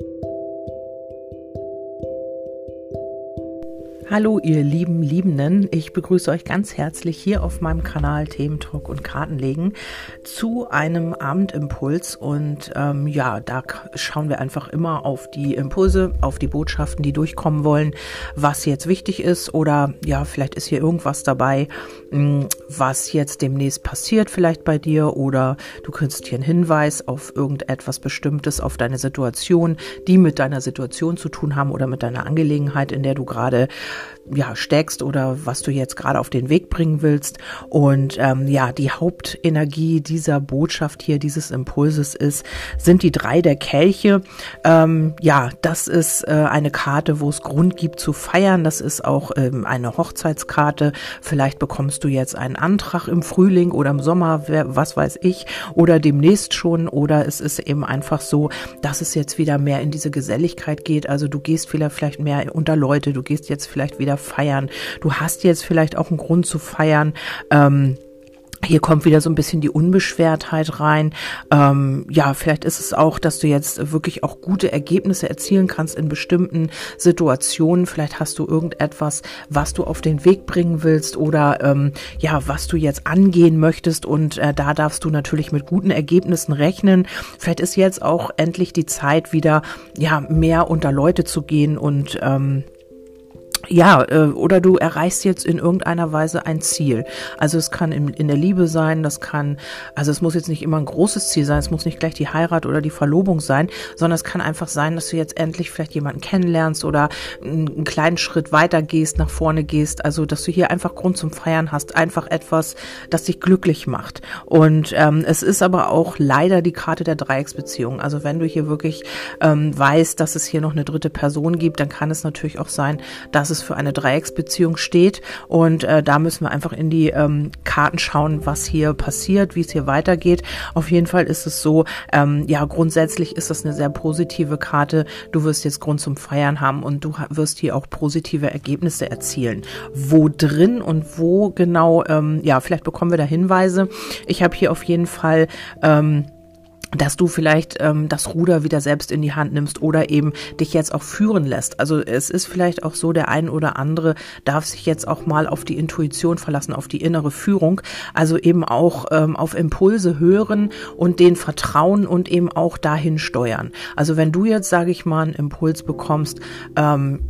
Thank you. Hallo ihr lieben Liebenden, ich begrüße euch ganz herzlich hier auf meinem Kanal Themen Talk und Kartenlegen zu einem Abendimpuls. Und ähm, ja, da schauen wir einfach immer auf die Impulse, auf die Botschaften, die durchkommen wollen, was jetzt wichtig ist oder ja, vielleicht ist hier irgendwas dabei, hm, was jetzt demnächst passiert vielleicht bei dir oder du kriegst hier einen Hinweis auf irgendetwas Bestimmtes, auf deine Situation, die mit deiner Situation zu tun haben oder mit deiner Angelegenheit, in der du gerade ja, steckst oder was du jetzt gerade auf den Weg bringen willst. Und ähm, ja, die Hauptenergie dieser Botschaft hier, dieses Impulses ist, sind die drei der Kelche. Ähm, ja, das ist äh, eine Karte, wo es Grund gibt zu feiern. Das ist auch ähm, eine Hochzeitskarte. Vielleicht bekommst du jetzt einen Antrag im Frühling oder im Sommer, wer, was weiß ich, oder demnächst schon. Oder es ist eben einfach so, dass es jetzt wieder mehr in diese Geselligkeit geht. Also du gehst vielleicht mehr unter Leute, du gehst jetzt vielleicht wieder feiern. Du hast jetzt vielleicht auch einen Grund zu feiern. Ähm, hier kommt wieder so ein bisschen die Unbeschwertheit rein. Ähm, ja, vielleicht ist es auch, dass du jetzt wirklich auch gute Ergebnisse erzielen kannst in bestimmten Situationen. Vielleicht hast du irgendetwas, was du auf den Weg bringen willst oder ähm, ja, was du jetzt angehen möchtest. Und äh, da darfst du natürlich mit guten Ergebnissen rechnen. Vielleicht ist jetzt auch endlich die Zeit, wieder ja mehr unter Leute zu gehen und ähm, ja, äh, oder du erreichst jetzt in irgendeiner Weise ein Ziel. Also es kann in, in der Liebe sein, das kann, also es muss jetzt nicht immer ein großes Ziel sein, es muss nicht gleich die Heirat oder die Verlobung sein, sondern es kann einfach sein, dass du jetzt endlich vielleicht jemanden kennenlernst oder einen kleinen Schritt weiter gehst, nach vorne gehst. Also dass du hier einfach Grund zum Feiern hast, einfach etwas, das dich glücklich macht. Und ähm, es ist aber auch leider die Karte der Dreiecksbeziehung. Also wenn du hier wirklich ähm, weißt, dass es hier noch eine dritte Person gibt, dann kann es natürlich auch sein, dass es für eine Dreiecksbeziehung steht. Und äh, da müssen wir einfach in die ähm, Karten schauen, was hier passiert, wie es hier weitergeht. Auf jeden Fall ist es so, ähm, ja, grundsätzlich ist das eine sehr positive Karte. Du wirst jetzt Grund zum Feiern haben und du wirst hier auch positive Ergebnisse erzielen. Wo drin und wo genau, ähm, ja, vielleicht bekommen wir da Hinweise. Ich habe hier auf jeden Fall ähm, dass du vielleicht ähm, das Ruder wieder selbst in die Hand nimmst oder eben dich jetzt auch führen lässt. Also es ist vielleicht auch so, der ein oder andere darf sich jetzt auch mal auf die Intuition verlassen, auf die innere Führung, also eben auch ähm, auf Impulse hören und den vertrauen und eben auch dahin steuern. Also wenn du jetzt, sage ich mal, einen Impuls bekommst, ähm,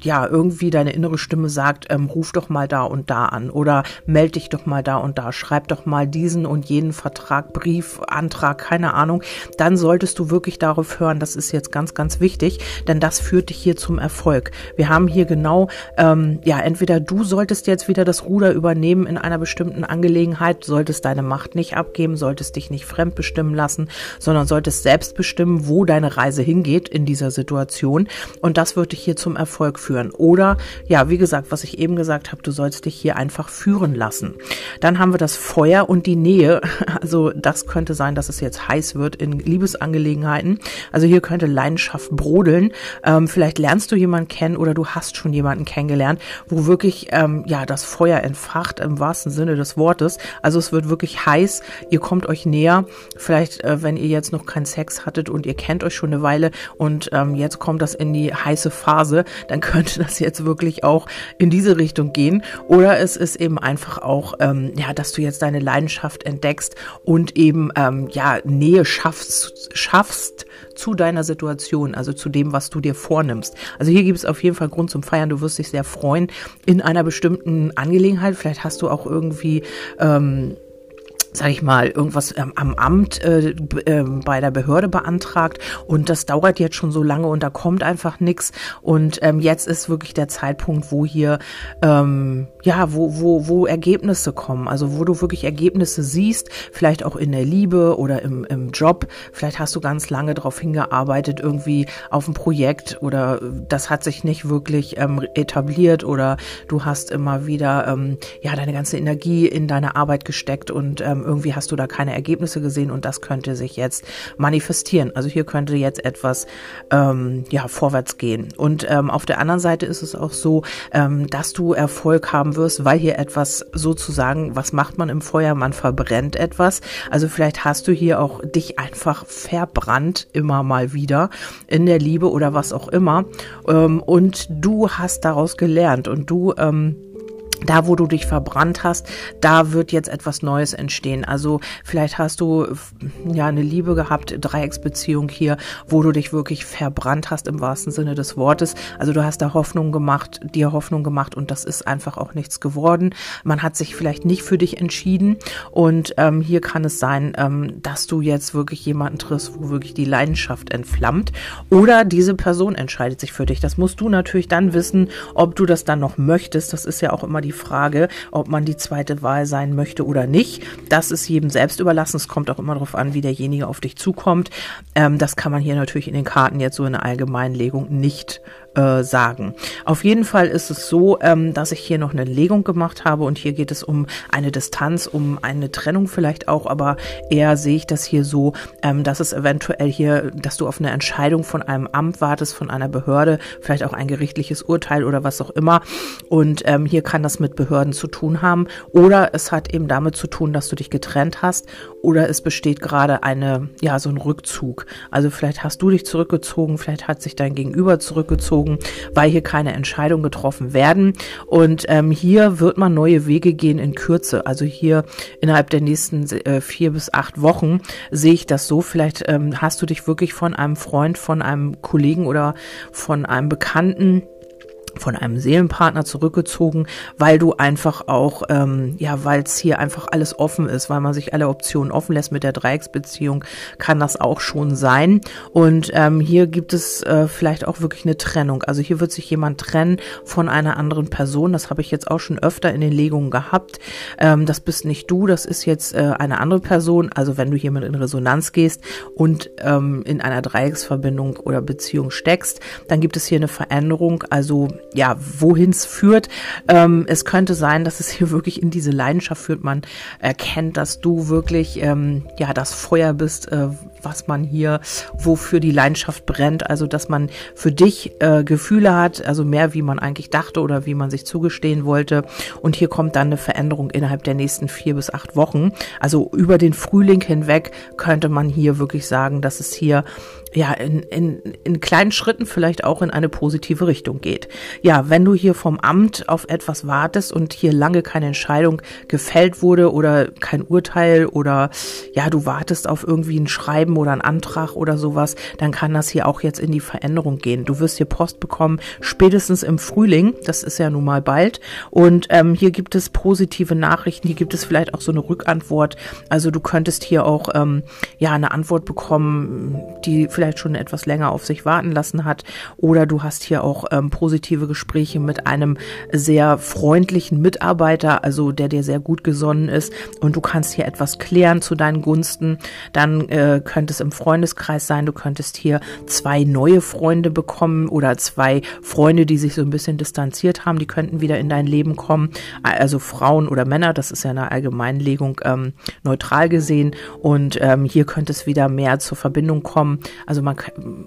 ja, irgendwie deine innere Stimme sagt, ähm, ruf doch mal da und da an oder melde dich doch mal da und da, schreib doch mal diesen und jenen Vertrag, Brief, Antrag, keine Ahnung, dann solltest du wirklich darauf hören, das ist jetzt ganz, ganz wichtig, denn das führt dich hier zum Erfolg. Wir haben hier genau, ähm, ja, entweder du solltest jetzt wieder das Ruder übernehmen in einer bestimmten Angelegenheit, solltest deine Macht nicht abgeben, solltest dich nicht fremdbestimmen lassen, sondern solltest selbst bestimmen, wo deine Reise hingeht in dieser Situation und das wird dich hier zum Erfolg führen. Oder ja, wie gesagt, was ich eben gesagt habe, du sollst dich hier einfach führen lassen. Dann haben wir das Feuer und die Nähe. Also das könnte sein, dass es jetzt heiß wird in Liebesangelegenheiten. Also hier könnte Leidenschaft brodeln. Ähm, vielleicht lernst du jemanden kennen oder du hast schon jemanden kennengelernt, wo wirklich ähm, ja das Feuer entfacht im wahrsten Sinne des Wortes. Also es wird wirklich heiß. Ihr kommt euch näher. Vielleicht, äh, wenn ihr jetzt noch keinen Sex hattet und ihr kennt euch schon eine Weile und ähm, jetzt kommt das in die heiße Phase, dann könnte das jetzt wirklich auch in diese Richtung gehen. Oder es ist eben einfach auch, ähm, ja, dass du jetzt deine Leidenschaft entdeckst und eben ähm, ja Nähe schaffst, schaffst zu deiner Situation, also zu dem, was du dir vornimmst. Also hier gibt es auf jeden Fall Grund zum Feiern. Du wirst dich sehr freuen in einer bestimmten Angelegenheit. Vielleicht hast du auch irgendwie ähm, sag ich mal, irgendwas ähm, am Amt äh, äh, bei der Behörde beantragt. Und das dauert jetzt schon so lange und da kommt einfach nichts und ähm, jetzt ist wirklich der Zeitpunkt, wo hier ähm, ja, wo wo wo Ergebnisse kommen, also wo du wirklich Ergebnisse siehst, vielleicht auch in der Liebe oder im im Job, vielleicht hast du ganz lange darauf hingearbeitet irgendwie auf ein Projekt oder das hat sich nicht wirklich ähm, etabliert oder du hast immer wieder ähm, ja deine ganze Energie in deine Arbeit gesteckt und ähm, irgendwie hast du da keine Ergebnisse gesehen und das könnte sich jetzt manifestieren. Also hier könnte jetzt etwas ähm, ja vorwärts gehen. Und ähm, auf der anderen Seite ist es auch so, ähm, dass du Erfolg haben wirst, weil hier etwas sozusagen, was macht man im Feuer? Man verbrennt etwas. Also vielleicht hast du hier auch dich einfach verbrannt immer mal wieder in der Liebe oder was auch immer. Ähm, und du hast daraus gelernt und du ähm, da, wo du dich verbrannt hast, da wird jetzt etwas Neues entstehen. Also vielleicht hast du ja eine Liebe gehabt, Dreiecksbeziehung hier, wo du dich wirklich verbrannt hast im wahrsten Sinne des Wortes. Also du hast da Hoffnung gemacht, dir Hoffnung gemacht und das ist einfach auch nichts geworden. Man hat sich vielleicht nicht für dich entschieden und ähm, hier kann es sein, ähm, dass du jetzt wirklich jemanden triffst, wo wirklich die Leidenschaft entflammt oder diese Person entscheidet sich für dich. Das musst du natürlich dann wissen, ob du das dann noch möchtest. Das ist ja auch immer die die Frage, ob man die zweite Wahl sein möchte oder nicht. Das ist jedem selbst überlassen. Es kommt auch immer darauf an, wie derjenige auf dich zukommt. Ähm, das kann man hier natürlich in den Karten jetzt so in der Allgemeinlegung nicht äh, sagen. Auf jeden Fall ist es so, ähm, dass ich hier noch eine Legung gemacht habe und hier geht es um eine Distanz, um eine Trennung vielleicht auch, aber eher sehe ich das hier so, ähm, dass es eventuell hier, dass du auf eine Entscheidung von einem Amt wartest, von einer Behörde, vielleicht auch ein gerichtliches Urteil oder was auch immer. Und ähm, hier kann das mit Behörden zu tun haben oder es hat eben damit zu tun, dass du dich getrennt hast oder es besteht gerade eine, ja, so ein Rückzug. Also vielleicht hast du dich zurückgezogen, vielleicht hat sich dein Gegenüber zurückgezogen gezogen, weil hier keine Entscheidungen getroffen werden. Und ähm, hier wird man neue Wege gehen in Kürze. Also hier innerhalb der nächsten äh, vier bis acht Wochen sehe ich das so. Vielleicht ähm, hast du dich wirklich von einem Freund, von einem Kollegen oder von einem Bekannten von einem Seelenpartner zurückgezogen, weil du einfach auch, ähm, ja, weil es hier einfach alles offen ist, weil man sich alle Optionen offen lässt mit der Dreiecksbeziehung, kann das auch schon sein. Und ähm, hier gibt es äh, vielleicht auch wirklich eine Trennung. Also hier wird sich jemand trennen von einer anderen Person. Das habe ich jetzt auch schon öfter in den Legungen gehabt. Ähm, das bist nicht du, das ist jetzt äh, eine andere Person. Also wenn du hiermit in Resonanz gehst und ähm, in einer Dreiecksverbindung oder Beziehung steckst, dann gibt es hier eine Veränderung. Also ja, wohin es führt. Ähm, es könnte sein, dass es hier wirklich in diese Leidenschaft führt. Man erkennt, dass du wirklich ähm, ja das Feuer bist, äh, was man hier, wofür die Leidenschaft brennt. Also dass man für dich äh, Gefühle hat, also mehr wie man eigentlich dachte oder wie man sich zugestehen wollte. Und hier kommt dann eine Veränderung innerhalb der nächsten vier bis acht Wochen. Also über den Frühling hinweg könnte man hier wirklich sagen, dass es hier ja, in, in, in kleinen Schritten vielleicht auch in eine positive Richtung geht. Ja, wenn du hier vom Amt auf etwas wartest und hier lange keine Entscheidung gefällt wurde oder kein Urteil oder ja, du wartest auf irgendwie ein Schreiben oder ein Antrag oder sowas, dann kann das hier auch jetzt in die Veränderung gehen. Du wirst hier Post bekommen, spätestens im Frühling, das ist ja nun mal bald. Und ähm, hier gibt es positive Nachrichten, hier gibt es vielleicht auch so eine Rückantwort. Also du könntest hier auch ähm, ja eine Antwort bekommen, die vielleicht vielleicht schon etwas länger auf sich warten lassen hat. Oder du hast hier auch ähm, positive Gespräche mit einem sehr freundlichen Mitarbeiter, also der dir sehr gut gesonnen ist und du kannst hier etwas klären zu deinen Gunsten. Dann äh, könnte es im Freundeskreis sein, du könntest hier zwei neue Freunde bekommen oder zwei Freunde, die sich so ein bisschen distanziert haben, die könnten wieder in dein Leben kommen. Also Frauen oder Männer, das ist ja eine Allgemeinlegung ähm, neutral gesehen. Und ähm, hier könnte es wieder mehr zur Verbindung kommen. Man,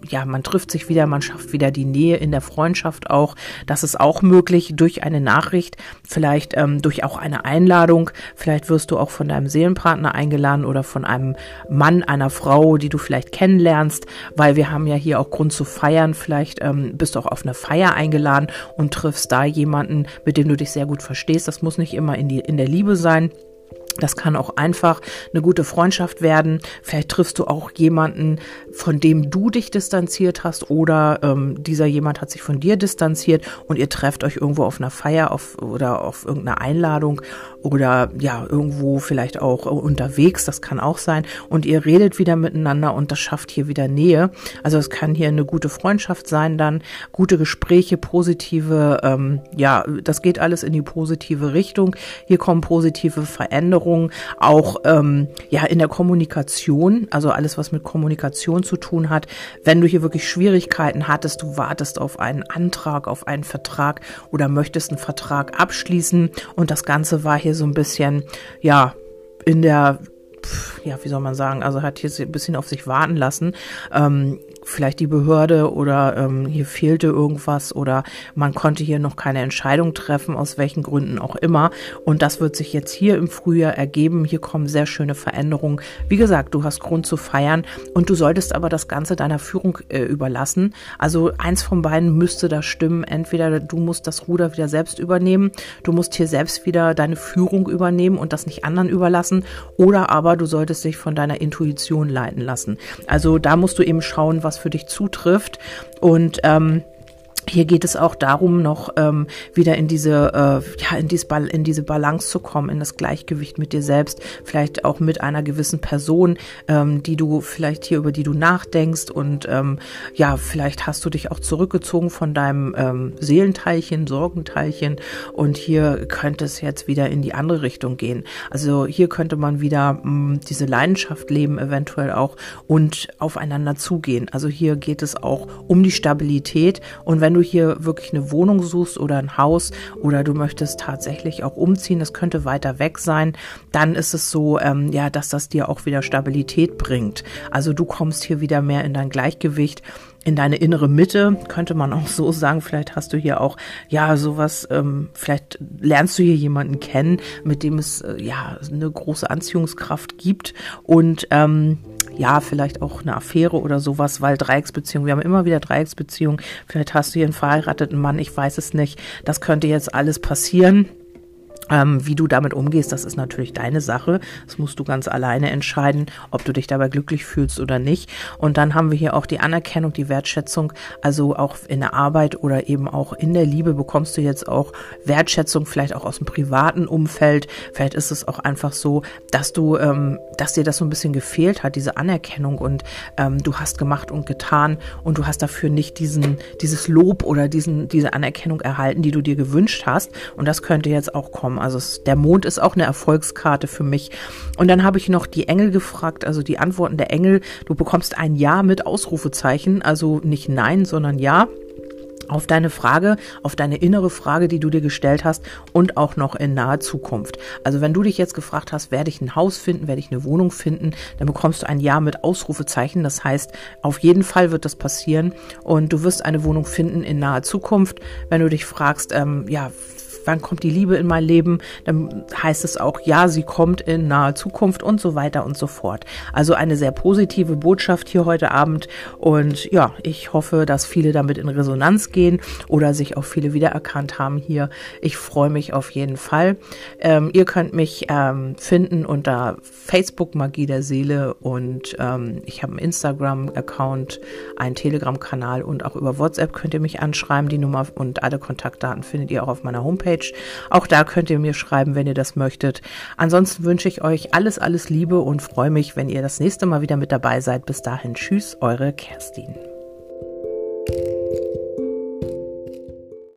ja, man trifft sich wieder, man schafft wieder die Nähe in der Freundschaft auch. Das ist auch möglich durch eine Nachricht, vielleicht ähm, durch auch eine Einladung. Vielleicht wirst du auch von deinem Seelenpartner eingeladen oder von einem Mann, einer Frau, die du vielleicht kennenlernst, weil wir haben ja hier auch Grund zu feiern. Vielleicht ähm, bist du auch auf eine Feier eingeladen und triffst da jemanden, mit dem du dich sehr gut verstehst. Das muss nicht immer in, die, in der Liebe sein. Das kann auch einfach eine gute Freundschaft werden. Vielleicht triffst du auch jemanden, von dem du dich distanziert hast oder ähm, dieser jemand hat sich von dir distanziert und ihr trefft euch irgendwo auf einer Feier auf, oder auf irgendeiner Einladung oder ja, irgendwo vielleicht auch unterwegs, das kann auch sein. Und ihr redet wieder miteinander und das schafft hier wieder Nähe. Also es kann hier eine gute Freundschaft sein, dann gute Gespräche, positive, ähm, ja, das geht alles in die positive Richtung. Hier kommen positive Veränderungen, auch ähm, ja in der Kommunikation, also alles, was mit Kommunikation zu tun hat. Wenn du hier wirklich Schwierigkeiten hattest, du wartest auf einen Antrag, auf einen Vertrag oder möchtest einen Vertrag abschließen und das Ganze war hier so ein bisschen, ja, in der ja, wie soll man sagen, also hat hier ein bisschen auf sich warten lassen. Ähm, vielleicht die Behörde oder ähm, hier fehlte irgendwas oder man konnte hier noch keine Entscheidung treffen, aus welchen Gründen auch immer. Und das wird sich jetzt hier im Frühjahr ergeben. Hier kommen sehr schöne Veränderungen. Wie gesagt, du hast Grund zu feiern und du solltest aber das Ganze deiner Führung äh, überlassen. Also eins von beiden müsste da stimmen. Entweder du musst das Ruder wieder selbst übernehmen, du musst hier selbst wieder deine Führung übernehmen und das nicht anderen überlassen, oder aber du solltest dich von deiner Intuition leiten lassen. Also da musst du eben schauen, was was für dich zutrifft. Und ähm, hier geht es auch darum, noch ähm, wieder in diese, äh, ja, in, dies, in diese Balance zu kommen, in das Gleichgewicht mit dir selbst, vielleicht auch mit einer gewissen Person, ähm, die du vielleicht hier über die du nachdenkst und ähm, ja, vielleicht hast du dich auch zurückgezogen von deinem ähm, Seelenteilchen, Sorgenteilchen und hier könnte es jetzt wieder in die andere Richtung gehen. Also hier könnte man wieder mh, mm, diese Leidenschaft leben, eventuell auch und aufeinander zugehen. Also hier geht es auch um die Stabilität und wenn du hier wirklich eine Wohnung suchst oder ein Haus oder du möchtest tatsächlich auch umziehen, das könnte weiter weg sein, dann ist es so, ähm, ja, dass das dir auch wieder Stabilität bringt. Also du kommst hier wieder mehr in dein Gleichgewicht in deine innere Mitte, könnte man auch so sagen. Vielleicht hast du hier auch, ja, sowas, ähm, vielleicht lernst du hier jemanden kennen, mit dem es, äh, ja, eine große Anziehungskraft gibt und, ähm, ja, vielleicht auch eine Affäre oder sowas, weil Dreiecksbeziehung, wir haben immer wieder Dreiecksbeziehungen, vielleicht hast du hier einen verheirateten Mann, ich weiß es nicht, das könnte jetzt alles passieren. Ähm, wie du damit umgehst, das ist natürlich deine Sache. Das musst du ganz alleine entscheiden, ob du dich dabei glücklich fühlst oder nicht. Und dann haben wir hier auch die Anerkennung, die Wertschätzung. Also auch in der Arbeit oder eben auch in der Liebe bekommst du jetzt auch Wertschätzung, vielleicht auch aus dem privaten Umfeld. Vielleicht ist es auch einfach so, dass du, ähm, dass dir das so ein bisschen gefehlt hat, diese Anerkennung und ähm, du hast gemacht und getan und du hast dafür nicht diesen, dieses Lob oder diesen, diese Anerkennung erhalten, die du dir gewünscht hast. Und das könnte jetzt auch kommen. Also es, der Mond ist auch eine Erfolgskarte für mich. Und dann habe ich noch die Engel gefragt, also die Antworten der Engel. Du bekommst ein Ja mit Ausrufezeichen, also nicht Nein, sondern Ja auf deine Frage, auf deine innere Frage, die du dir gestellt hast und auch noch in naher Zukunft. Also wenn du dich jetzt gefragt hast, werde ich ein Haus finden, werde ich eine Wohnung finden, dann bekommst du ein Ja mit Ausrufezeichen. Das heißt, auf jeden Fall wird das passieren und du wirst eine Wohnung finden in naher Zukunft. Wenn du dich fragst, ähm, ja, wann kommt die Liebe in mein Leben, dann heißt es auch, ja, sie kommt in naher Zukunft und so weiter und so fort. Also eine sehr positive Botschaft hier heute Abend und ja, ich hoffe, dass viele damit in Resonanz gehen oder sich auch viele wiedererkannt haben hier. Ich freue mich auf jeden Fall. Ähm, ihr könnt mich ähm, finden unter Facebook Magie der Seele und ähm, ich habe einen Instagram-Account, einen Telegram-Kanal und auch über WhatsApp könnt ihr mich anschreiben. Die Nummer und alle Kontaktdaten findet ihr auch auf meiner Homepage. Homepage. Auch da könnt ihr mir schreiben, wenn ihr das möchtet. Ansonsten wünsche ich euch alles, alles Liebe und freue mich, wenn ihr das nächste Mal wieder mit dabei seid. Bis dahin, tschüss, eure Kerstin.